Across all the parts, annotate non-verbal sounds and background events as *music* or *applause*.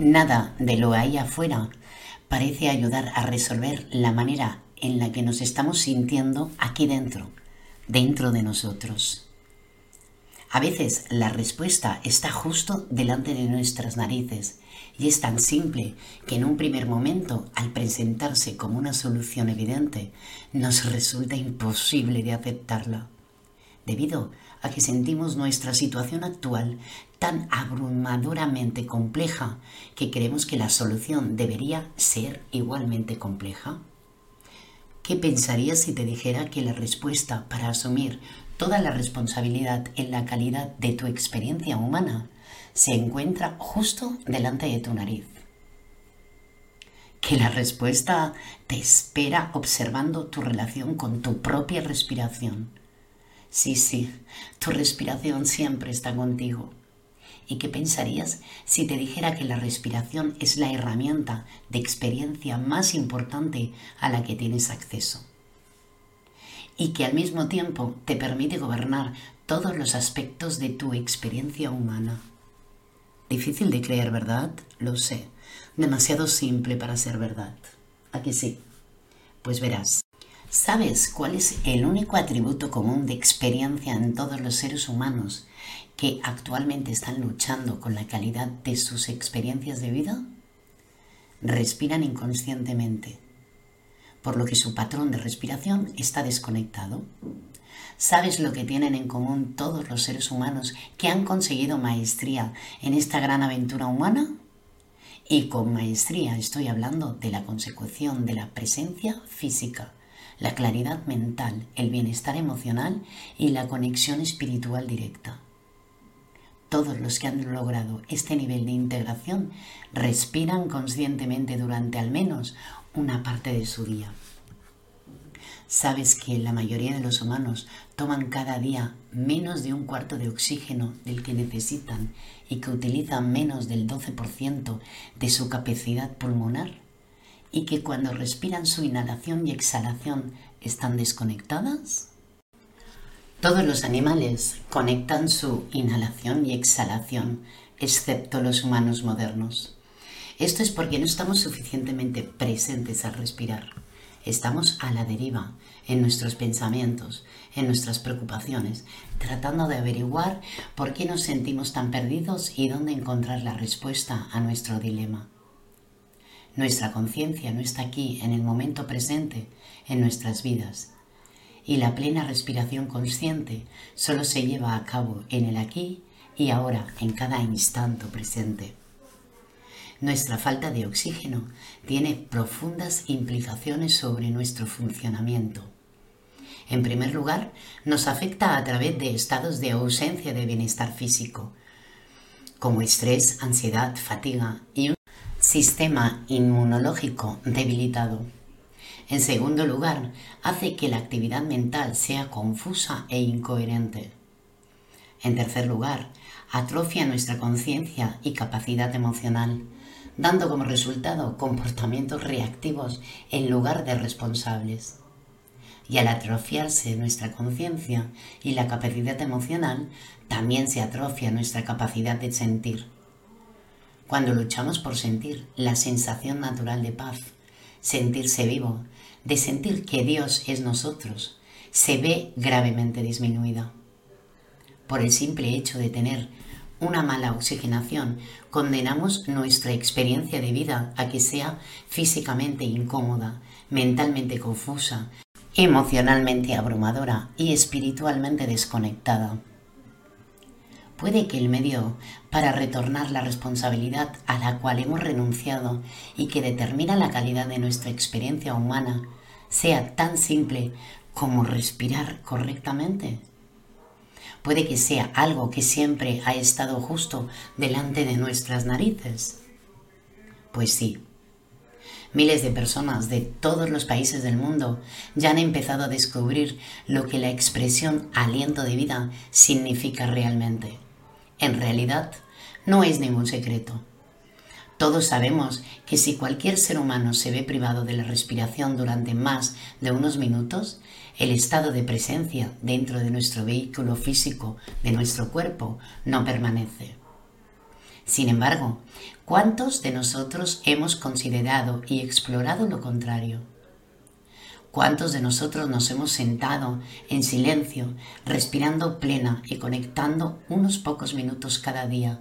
Nada de lo ahí afuera parece ayudar a resolver la manera en la que nos estamos sintiendo aquí dentro, dentro de nosotros. A veces la respuesta está justo delante de nuestras narices y es tan simple que en un primer momento, al presentarse como una solución evidente, nos resulta imposible de aceptarla, debido a que sentimos nuestra situación actual tan abrumadoramente compleja que creemos que la solución debería ser igualmente compleja. ¿Qué pensarías si te dijera que la respuesta para asumir toda la responsabilidad en la calidad de tu experiencia humana se encuentra justo delante de tu nariz. Que la respuesta te espera observando tu relación con tu propia respiración. Sí, sí, tu respiración siempre está contigo. ¿Y qué pensarías si te dijera que la respiración es la herramienta de experiencia más importante a la que tienes acceso? y que al mismo tiempo te permite gobernar todos los aspectos de tu experiencia humana. Difícil de creer, ¿verdad? Lo sé. Demasiado simple para ser verdad. ¿A sí? Pues verás. ¿Sabes cuál es el único atributo común de experiencia en todos los seres humanos que actualmente están luchando con la calidad de sus experiencias de vida? Respiran inconscientemente por lo que su patrón de respiración está desconectado. ¿Sabes lo que tienen en común todos los seres humanos que han conseguido maestría en esta gran aventura humana? Y con maestría estoy hablando de la consecución de la presencia física, la claridad mental, el bienestar emocional y la conexión espiritual directa. Todos los que han logrado este nivel de integración respiran conscientemente durante al menos una parte de su día. Sabes que la mayoría de los humanos toman cada día menos de un cuarto de oxígeno del que necesitan y que utilizan menos del 12% de su capacidad pulmonar y que cuando respiran su inhalación y exhalación están desconectadas? Todos los animales conectan su inhalación y exhalación, excepto los humanos modernos. Esto es porque no estamos suficientemente presentes al respirar. Estamos a la deriva en nuestros pensamientos, en nuestras preocupaciones, tratando de averiguar por qué nos sentimos tan perdidos y dónde encontrar la respuesta a nuestro dilema. Nuestra conciencia no está aquí en el momento presente en nuestras vidas y la plena respiración consciente solo se lleva a cabo en el aquí y ahora, en cada instante presente. Nuestra falta de oxígeno tiene profundas implicaciones sobre nuestro funcionamiento. En primer lugar, nos afecta a través de estados de ausencia de bienestar físico, como estrés, ansiedad, fatiga y un sistema inmunológico debilitado. En segundo lugar, hace que la actividad mental sea confusa e incoherente. En tercer lugar, atrofia nuestra conciencia y capacidad emocional, dando como resultado comportamientos reactivos en lugar de responsables. Y al atrofiarse nuestra conciencia y la capacidad emocional, también se atrofia nuestra capacidad de sentir. Cuando luchamos por sentir la sensación natural de paz, sentirse vivo, de sentir que Dios es nosotros, se ve gravemente disminuida. Por el simple hecho de tener una mala oxigenación, condenamos nuestra experiencia de vida a que sea físicamente incómoda, mentalmente confusa, emocionalmente abrumadora y espiritualmente desconectada. Puede que el medio para retornar la responsabilidad a la cual hemos renunciado y que determina la calidad de nuestra experiencia humana sea tan simple como respirar correctamente. Puede que sea algo que siempre ha estado justo delante de nuestras narices. Pues sí. Miles de personas de todos los países del mundo ya han empezado a descubrir lo que la expresión aliento de vida significa realmente. En realidad, no es ningún secreto. Todos sabemos que si cualquier ser humano se ve privado de la respiración durante más de unos minutos, el estado de presencia dentro de nuestro vehículo físico, de nuestro cuerpo, no permanece. Sin embargo, ¿cuántos de nosotros hemos considerado y explorado lo contrario? ¿Cuántos de nosotros nos hemos sentado en silencio, respirando plena y conectando unos pocos minutos cada día?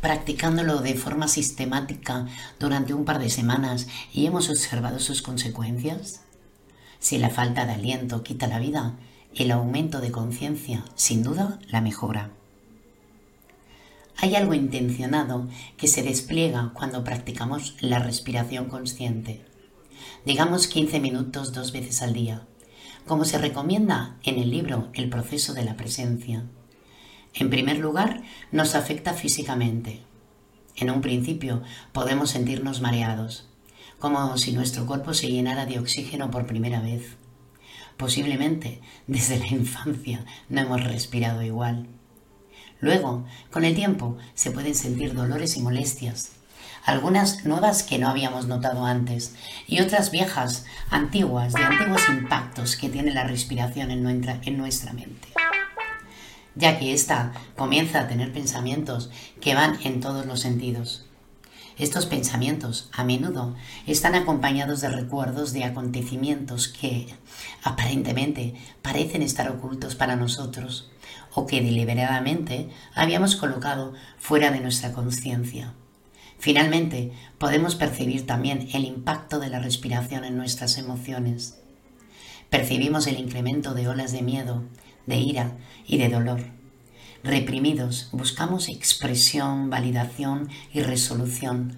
practicándolo de forma sistemática durante un par de semanas y hemos observado sus consecuencias? Si la falta de aliento quita la vida, el aumento de conciencia sin duda la mejora. Hay algo intencionado que se despliega cuando practicamos la respiración consciente digamos 15 minutos dos veces al día, como se recomienda en el libro El proceso de la presencia. En primer lugar, nos afecta físicamente. En un principio podemos sentirnos mareados, como si nuestro cuerpo se llenara de oxígeno por primera vez. Posiblemente *laughs* desde la infancia no hemos respirado igual. Luego, con el tiempo, se pueden sentir dolores y molestias, algunas nuevas que no habíamos notado antes y otras viejas, antiguas, de antiguos impactos que tiene la respiración en nuestra, en nuestra mente. Ya que ésta comienza a tener pensamientos que van en todos los sentidos. Estos pensamientos a menudo están acompañados de recuerdos de acontecimientos que aparentemente parecen estar ocultos para nosotros o que deliberadamente habíamos colocado fuera de nuestra conciencia. Finalmente, podemos percibir también el impacto de la respiración en nuestras emociones. Percibimos el incremento de olas de miedo, de ira y de dolor. Reprimidos, buscamos expresión, validación y resolución.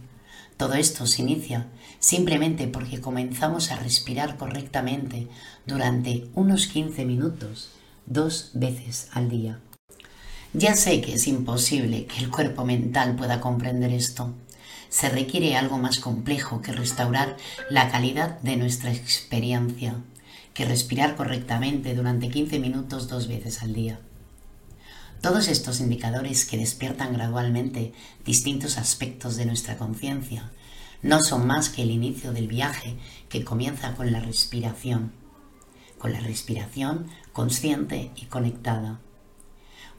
Todo esto se inicia simplemente porque comenzamos a respirar correctamente durante unos 15 minutos, dos veces al día. Ya sé que es imposible que el cuerpo mental pueda comprender esto, se requiere algo más complejo que restaurar la calidad de nuestra experiencia, que respirar correctamente durante 15 minutos dos veces al día. Todos estos indicadores que despiertan gradualmente distintos aspectos de nuestra conciencia no son más que el inicio del viaje que comienza con la respiración, con la respiración consciente y conectada.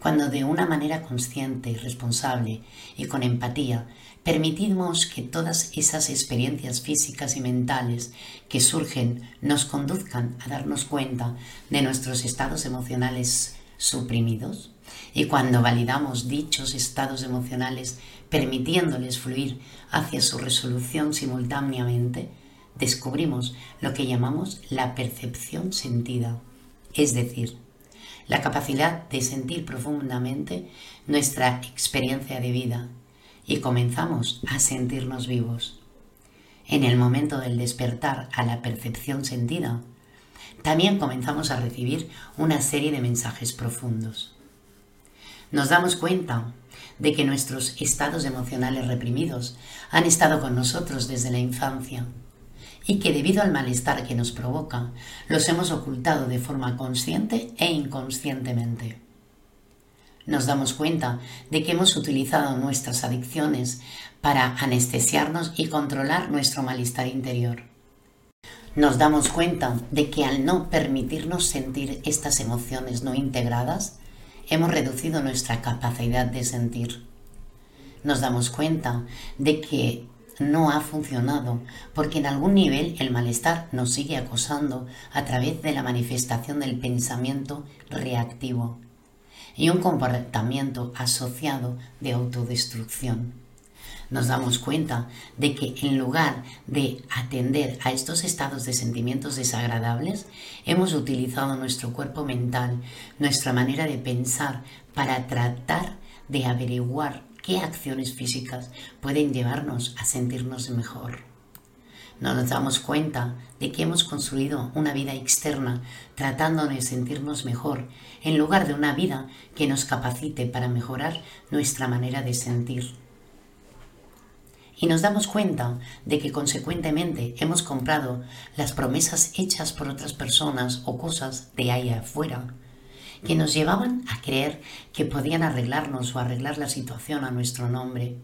Cuando de una manera consciente, responsable y con empatía permitimos que todas esas experiencias físicas y mentales que surgen nos conduzcan a darnos cuenta de nuestros estados emocionales suprimidos. Y cuando validamos dichos estados emocionales permitiéndoles fluir hacia su resolución simultáneamente, descubrimos lo que llamamos la percepción sentida, es decir, la capacidad de sentir profundamente nuestra experiencia de vida y comenzamos a sentirnos vivos. En el momento del despertar a la percepción sentida, también comenzamos a recibir una serie de mensajes profundos. Nos damos cuenta de que nuestros estados emocionales reprimidos han estado con nosotros desde la infancia y que debido al malestar que nos provoca, los hemos ocultado de forma consciente e inconscientemente nos damos cuenta de que hemos utilizado nuestras adicciones para anestesiarnos y controlar nuestro malestar interior. Nos damos cuenta de que al no permitirnos sentir estas emociones no integradas, hemos reducido nuestra capacidad de sentir. Nos damos cuenta de que no ha funcionado porque en algún nivel el malestar nos sigue acosando a través de la manifestación del pensamiento reactivo y un comportamiento asociado de autodestrucción. Nos damos cuenta de que en lugar de atender a estos estados de sentimientos desagradables, hemos utilizado nuestro cuerpo mental, nuestra manera de pensar para tratar de averiguar qué acciones físicas pueden llevarnos a sentirnos mejor nos damos cuenta de que hemos construido una vida externa tratando de sentirnos mejor, en lugar de una vida que nos capacite para mejorar nuestra manera de sentir. Y nos damos cuenta de que consecuentemente hemos comprado las promesas hechas por otras personas o cosas de ahí afuera, que nos llevaban a creer que podían arreglarnos o arreglar la situación a nuestro nombre.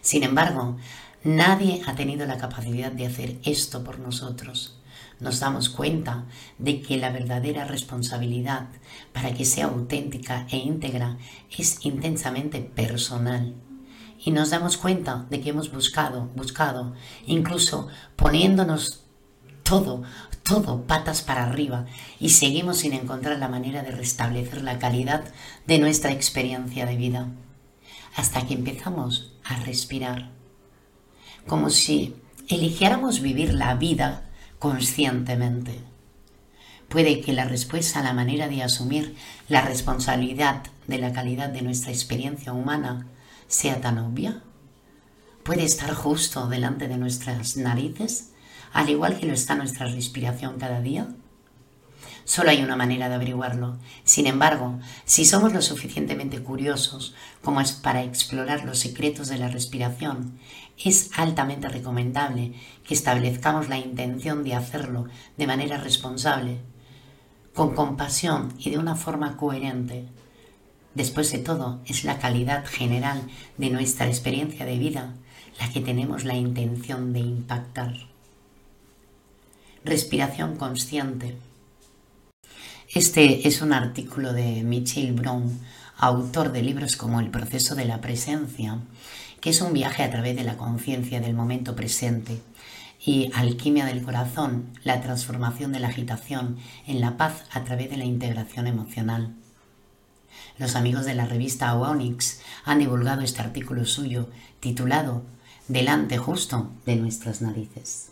Sin embargo, Nadie ha tenido la capacidad de hacer esto por nosotros. Nos damos cuenta de que la verdadera responsabilidad para que sea auténtica e íntegra es intensamente personal. y nos damos cuenta de que hemos buscado, buscado, incluso poniéndonos todo, todo patas para arriba y seguimos sin encontrar la manera de restablecer la calidad de nuestra experiencia de vida. Hasta que empezamos a respirar, como si eligiéramos vivir la vida conscientemente. Puede que la respuesta a la manera de asumir la responsabilidad de la calidad de nuestra experiencia humana sea tan obvia? ¿Puede estar justo delante de nuestras narices, al igual que lo está nuestra respiración cada día? Solo hay una manera de averiguarlo. Sin embargo, si somos lo suficientemente curiosos como es para explorar los secretos de la respiración, es altamente recomendable que establezcamos la intención de hacerlo de manera responsable, con compasión y de una forma coherente, Después de todo, es la calidad general de nuestra experiencia de vida la que tenemos la intención de impactar. Respiración consciente. Este es un artículo de Michel Brown, autor de libros como El proceso de la presencia, que es un viaje a través de la conciencia del momento presente, y Alquimia del corazón, la transformación de la agitación en la paz a través de la integración emocional. Los amigos de la revista Onyx han divulgado este artículo suyo titulado Delante justo de nuestras narices.